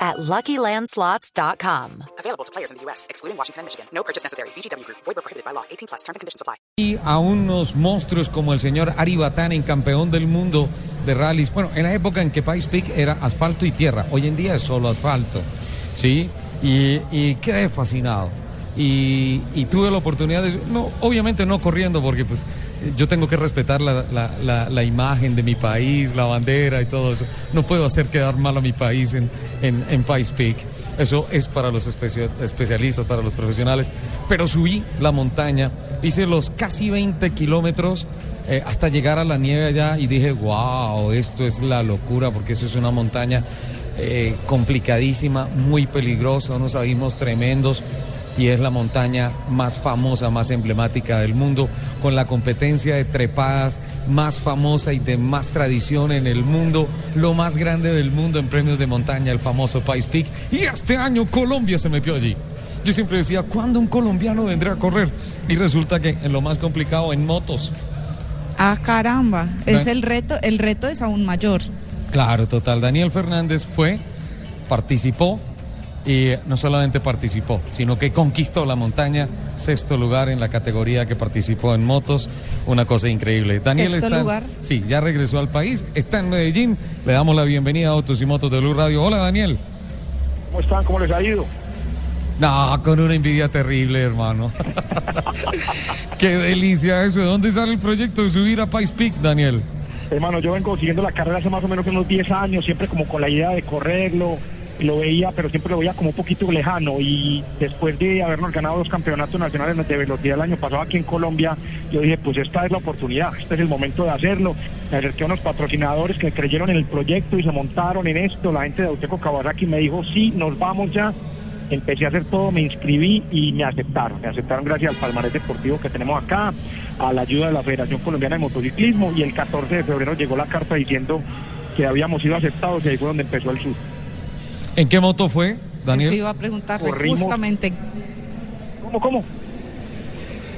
at LuckyLandSlots.com. Available to players in the U.S., excluding Washington and Michigan. No purchase necessary. VGW Group. Void where prohibited by law. 18 plus. Terms and conditions apply. Y a unos monstruos como el señor Ari Batanen, campeón del mundo de rallies. Bueno, en la época en que Pikes Peak era asfalto y tierra. Hoy en día es solo asfalto. ¿Sí? Y, y quedé fascinado. Y, tuve la oportunidad de... No, obviamente no corriendo porque pues yo tengo que respetar la, la, imagen de mi país, la bandera y todo eso. No puedo hacer quedar mal a mi país en, en, en Pikes Peak. Eso es para los especia- especialistas, para los profesionales. Pero subí la montaña, hice los casi 20 kilómetros eh, hasta llegar a la nieve allá y dije, wow, esto es la locura porque eso es una montaña eh, complicadísima, muy peligrosa, unos abismos tremendos y es la montaña más famosa, más emblemática del mundo, con la competencia de trepadas más famosa y de más tradición en el mundo, lo más grande del mundo en premios de montaña, el famoso Pikes Peak. Y este año Colombia se metió allí. Yo siempre decía, ¿cuándo un colombiano vendrá a correr? Y resulta que en lo más complicado, en motos. Ah, caramba. Es el reto, el reto es aún mayor. Claro, total. Daniel Fernández fue, participó y no solamente participó, sino que conquistó la montaña, sexto lugar en la categoría que participó en motos, una cosa increíble. Daniel ¿Sexto está, lugar? sí, ya regresó al país, está en Medellín, le damos la bienvenida a Autos y Motos de Blue Radio. Hola Daniel. ¿Cómo están? ¿Cómo les ha ido? No, con una envidia terrible, hermano. Qué delicia eso. ¿De dónde sale el proyecto de subir a Pikes Peak, Daniel? Hermano, yo vengo siguiendo la carrera hace más o menos unos 10 años, siempre como con la idea de correrlo, lo veía, pero siempre lo veía como un poquito lejano. Y después de habernos ganado dos campeonatos nacionales de velocidad el año pasado aquí en Colombia, yo dije, pues esta es la oportunidad, este es el momento de hacerlo. Me acerqué a unos patrocinadores que creyeron en el proyecto y se montaron en esto. La gente de Auteco Kawasaki me dijo, sí, nos vamos ya. Empecé a hacer todo, me inscribí y me aceptaron. Me aceptaron gracias al palmarés deportivo que tenemos acá, a la ayuda de la Federación Colombiana de Motociclismo y el 14 de febrero llegó la carta diciendo que habíamos sido aceptados y ahí fue donde empezó el sur. ¿En qué moto fue, Eso Daniel? iba a preguntarle Corrimos. justamente. ¿Cómo, cómo?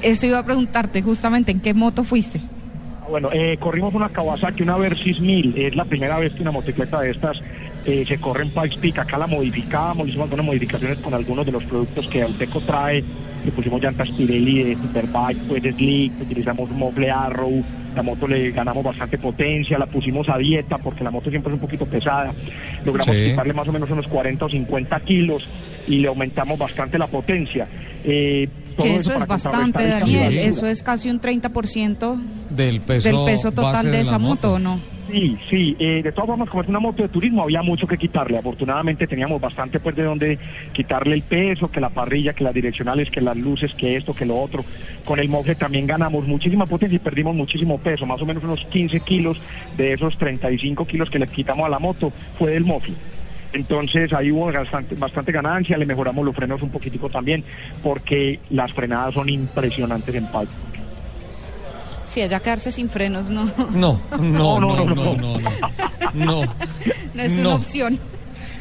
Eso iba a preguntarte justamente en qué moto fuiste. Ah, Bueno, eh, corrimos una Kawasaki, una Versys 1000. Es la primera vez que una motocicleta de estas eh, se corre en Pikes Peak. Acá la modificamos, hicimos algunas modificaciones con algunos de los productos que Auteco trae. Le pusimos llantas Pirelli de Superbike, pues slick, utilizamos un mofle Arrow. La moto le ganamos bastante potencia, la pusimos a dieta porque la moto siempre es un poquito pesada. Logramos Sí. quitarle más o menos unos 40 o 50 kilos y le aumentamos bastante la potencia. Eh, todo Que eso es bastante, Daniel. Eso es casi un 30% Del peso, del peso total de esa moto, ¿o no? Sí, sí, eh, de todas formas, como es una moto de turismo, había mucho que quitarle. Afortunadamente teníamos bastante pues de donde quitarle el peso, que la parrilla, que las direccionales, que las luces, que esto, que lo otro. Con el mofle también ganamos muchísima potencia y perdimos muchísimo peso, más o menos unos 15 kilos de esos 35 kilos que le quitamos a la moto fue del mofle. Entonces ahí hubo bastante, bastante ganancia, le mejoramos los frenos un poquitico también, porque las frenadas son impresionantes en Palco. Si allá quedarse sin frenos no, No, no, no, No, no, no, no, no. no, no. no es No. una opción.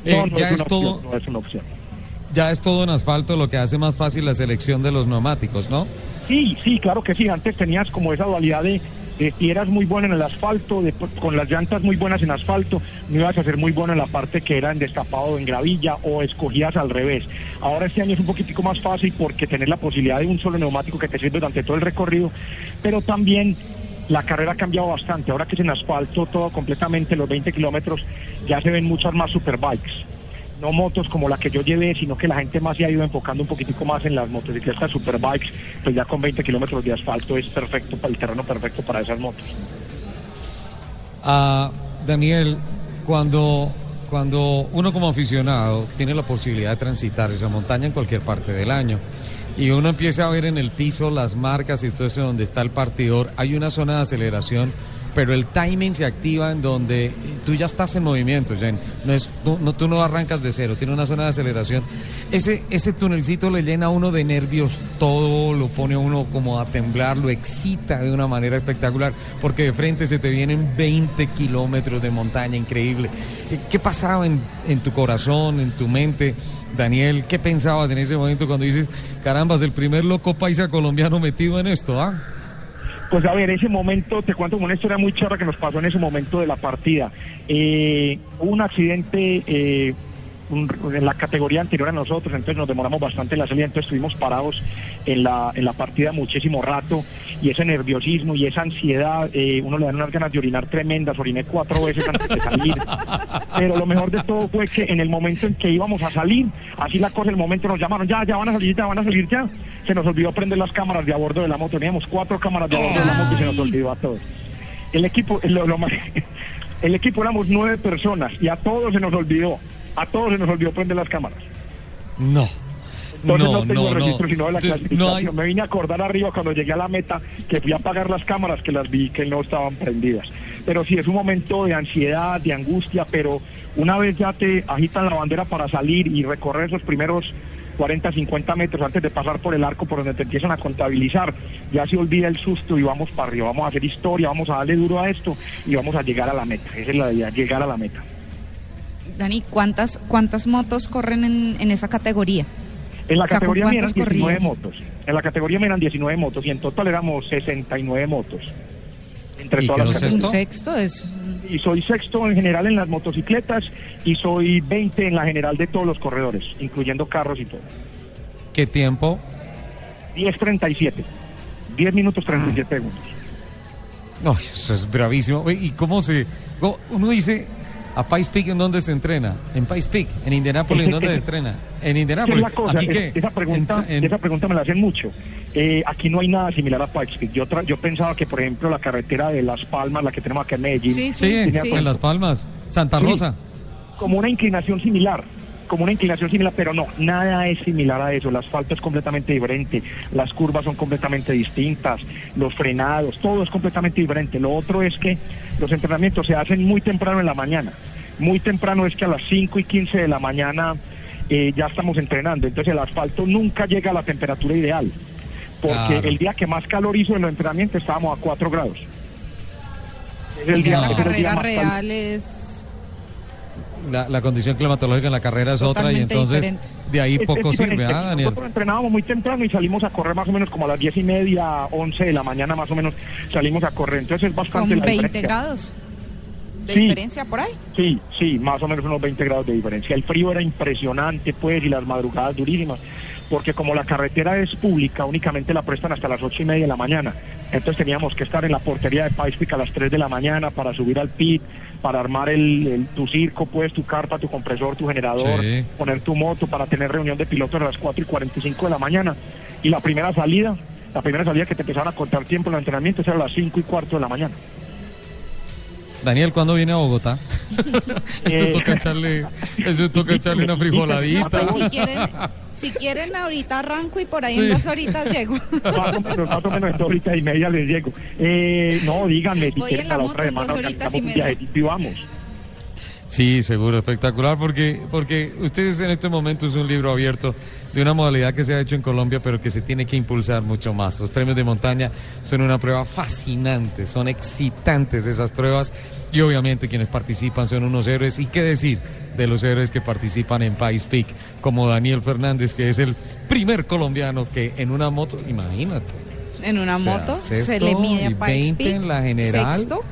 Eh, No, no ya es es una todo, opción, no es una opción. ya es todo en asfalto, lo que hace más fácil la selección de los neumáticos, ¿no? Sí, sí, claro que sí. Antes tenías como esa dualidad de, de si eras muy bueno en el asfalto, de- con las llantas muy buenas en asfalto, no ibas a ser muy bueno en la parte que era en destapado en gravilla o escogías al revés. Ahora este año es un poquitico más fácil porque tenés la posibilidad de un solo neumático que te sirve durante todo el recorrido, pero también la carrera ha cambiado bastante. Ahora que es en asfalto todo completamente, los 20 kilómetros, ya se ven muchas más superbikes. No motos como la que yo llevé, sino que la gente más se ha ido enfocando un poquitico más en las motocicletas superbikes, pues ya con 20 kilómetros de asfalto es perfecto el terreno perfecto para esas motos. Ah, Daniel, cuando, cuando uno como aficionado tiene la posibilidad de transitar esa montaña en cualquier parte del año y uno empieza a ver en el piso las marcas y todo eso donde está el partidor, hay una zona de aceleración pero el timing se activa en donde tú ya estás en movimiento, Jen. No es, tú, no, tú no arrancas de cero, tiene una zona de aceleración. Ese, ese tunelcito le llena a uno de nervios todo, lo pone a uno como a temblar, lo excita de una manera espectacular, porque de frente se te vienen 20 kilómetros de montaña, increíble. ¿Qué pasaba en, en tu corazón, en tu mente? Daniel, ¿qué pensabas en ese momento cuando dices, carambas, el primer loco paisa colombiano metido en esto, ah? Pues a ver, ese momento, te cuento una historia muy chorra que nos pasó en ese momento de la partida. Eh, un accidente eh, un- en la categoría anterior a nosotros, entonces nos demoramos bastante en la salida, entonces estuvimos parados en la, en la partida muchísimo rato y ese nerviosismo y esa ansiedad, eh, uno le dan unas ganas de orinar tremendas, oriné cuatro veces antes de salir, pero lo mejor de todo fue que en el momento en que íbamos a salir, así la cosa, el momento nos llamaron, ya, ya van a salir, ya van a salir, ya, se nos olvidó prender las cámaras de a bordo de la moto, teníamos cuatro cámaras de a bordo de la moto y se nos olvidó a todos. El equipo, lo- lo más- el equipo éramos nueve personas y a todos se nos olvidó, a todos se nos olvidó prender las cámaras. No. Entonces no, no, tengo no, registro no. sino de la Entonces, clasificación. hay- Me vine a acordar arriba cuando llegué a la meta que fui a apagar las cámaras que las vi que no estaban prendidas. Pero sí es un momento de ansiedad, de angustia, pero una vez ya te agitan la bandera para salir y recorrer esos primeros 40, 50 metros antes de pasar por el arco por donde te empiezan a contabilizar, ya se olvida el susto y vamos para arriba, vamos a hacer historia, vamos a darle duro a esto y vamos a llegar a la meta. Esa es la idea, llegar a la meta. Dani, ¿cuántas, cuántas motos corren en, en esa categoría? En la O sea, ¿con categoría me eran cuántas 19 corrías? motos. En la categoría me eran 19 motos y en total éramos 69 motos. Entre ¿Y todas las ¿Sexto? sexto es... Y soy sexto en general en las motocicletas y soy 20 en la general de todos los corredores, incluyendo carros y todo. ¿Qué tiempo? 10.37. 10 minutos 37 segundos. No, eso es bravísimo. ¿Y cómo se.? Uno dice. ¿A Pais Peak en dónde se entrena? En Pais Peak, en Indianápolis, ¿en dónde se entrena? En Esa es Indianápolis. la cosa, ¿Aquí es- qué? esa, pregunta, En- en- esa pregunta me la hacen mucho. Eh, aquí no hay nada similar a Pikes Peak. Yo, tra- yo pensaba que, por ejemplo, la carretera de Las Palmas, la que tenemos acá en Medellín, Sí, Sí, en Las Palmas, Santa Sí. Rosa. como una inclinación similar, como una inclinación similar, pero no, nada es similar a eso. El asfalto es completamente diferente, las curvas son completamente distintas, los frenados, todo es completamente diferente. Lo otro es que los entrenamientos se hacen muy temprano en la mañana. Muy temprano es que a las 5 y 15 de la mañana eh, ya estamos entrenando. Entonces el asfalto nunca llega a la temperatura ideal. Porque Claro. el día que más calor hizo en los entrenamientos estábamos a 4 grados. Es el Ya día- la carrera real es... La, la condición climatológica en la carrera es otra y entonces diferente. de ahí Es- poco es sirve, diferente. ¿ah, Daniel? Nosotros entrenábamos muy temprano y salimos a correr más o menos como a las diez y media, 11 de la mañana más o menos salimos a correr. Entonces es Con bastante la 20 diferencia. grados de Sí. diferencia por ahí. Sí, sí, más o menos unos 20 grados de diferencia. El frío era impresionante, pues, y las madrugadas durísimas, porque como la carretera es pública, únicamente la prestan hasta las ocho y media de la mañana. Entonces teníamos que estar en la portería de Peak a las 3 de la mañana para subir al pit, para armar el, el- tu circo, pues, tu carpa, tu compresor, tu generador, Sí. poner tu moto para tener reunión de pilotos a las 4 y 45 de la mañana. Y la primera salida, la primera salida que te empezaron a contar tiempo en los entrenamientos era a las 5 y cuarto de la mañana. Daniel, ¿cuándo viene a Bogotá? Esto Eh. toca echarle, eso toca echarle una frijoladita. Pues si quieren, si quieren ahorita arranco y por ahí Sí. en dos horitas llego. más o menos, más o menos en dos horitas y media les llego. Eh, no, díganme si Voy quieren en la a la otra semana horitas organizamos y un viajecito y vamos. Sí, seguro, espectacular, porque, porque ustedes en este momento es un libro abierto de una modalidad que se ha hecho en Colombia, pero que se tiene que impulsar mucho más. Los premios de montaña son una prueba fascinante, son excitantes esas pruebas, y obviamente quienes participan son unos héroes. ¿Y qué decir de los héroes que participan en Pais Peak, como Daniel Fernández, que es el primer colombiano que en una moto, imagínate. En una O sea, moto se le mide a 20 Peak. en la general. Sexto.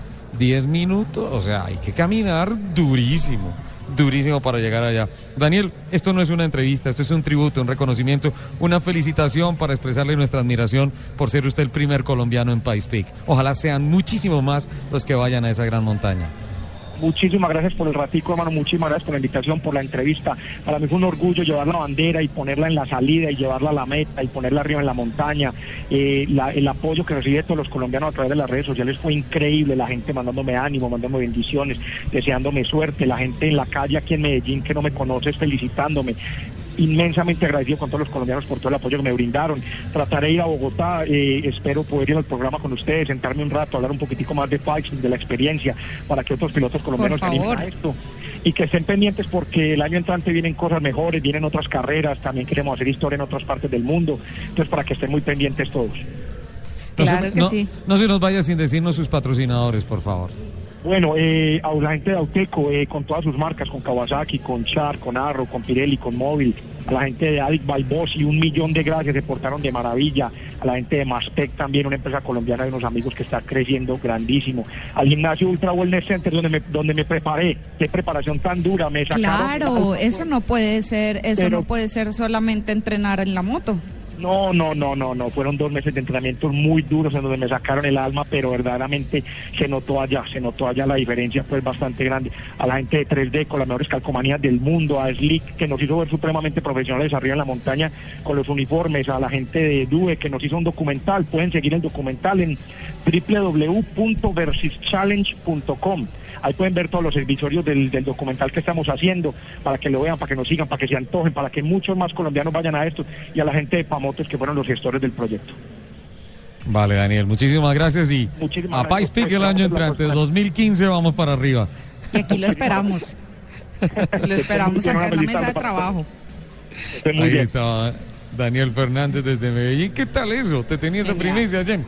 10 minutos, o sea, hay que caminar durísimo, durísimo para llegar allá. Daniel, esto no es una entrevista, esto es un tributo, un reconocimiento, una felicitación para expresarle nuestra admiración por ser usted el primer colombiano en Pais Peak. Ojalá sean muchísimo más los que vayan a esa gran montaña. Muchísimas gracias por el ratico, hermano. Muchísimas gracias por la invitación, por la entrevista. Para mí fue un orgullo llevar la bandera y ponerla en la salida y llevarla a la meta y ponerla arriba en la montaña. Eh, el apoyo que recibí de todos los colombianos a través de las redes sociales fue increíble. La gente mandándome ánimo, mandándome bendiciones, deseándome suerte. La gente en la calle aquí en Medellín que no me conoce felicitándome. Inmensamente agradecido con todos los colombianos por todo el apoyo que me brindaron. Trataré de ir a Bogotá, eh, espero poder ir al programa con ustedes, sentarme un rato, hablar un poquitico más de Pikes, de la experiencia, para que otros pilotos colombianos se animen a esto y que estén pendientes porque el año entrante vienen cosas mejores, vienen otras carreras, también queremos hacer historia en otras partes del mundo, entonces para que estén muy pendientes todos. Claro que no, sí. no se nos vaya sin decirnos sus patrocinadores, por favor. Bueno, eh, a la gente de Auteco, eh, con todas sus marcas, con Kawasaki, con Char, con Arrow, con Pirelli, con Móvil, a la gente de Adic y un millón de gracias, se portaron de maravilla, a la gente de Mastec también, una empresa colombiana de unos amigos que está creciendo grandísimo, al gimnasio Ultra Wellness Center donde me, donde me preparé, qué preparación tan dura, me sacaron... Claro, eso no puede ser, eso Pero- no puede ser solamente entrenar en la moto. No, no, no, no, no. Fueron dos meses de entrenamiento muy duros en donde me sacaron el alma, pero verdaderamente se notó allá, se notó allá la diferencia, pues bastante grande. A la gente de 3D con las mejores calcomanías del mundo, a Slick que nos hizo ver supremamente profesionales arriba en la montaña con los uniformes, a la gente de Due que nos hizo un documental. Pueden seguir el documental en www.versischallenge.com. Ahí pueden ver todos los servicios del, del documental que estamos haciendo para que lo vean, para que nos sigan, para que se antojen, para que muchos más colombianos vayan a esto y a la gente de Pamotos que fueron los gestores del proyecto. Vale, Daniel, muchísimas gracias y Muchísimas a Pais Peak el año entrante, próxima. 2015 vamos para arriba. Y aquí lo esperamos. lo esperamos acá en la mesa de trabajo. Ahí estaba Daniel Fernández desde Medellín. ¿Qué tal eso? ¿Te tenía esa primicia, Jen?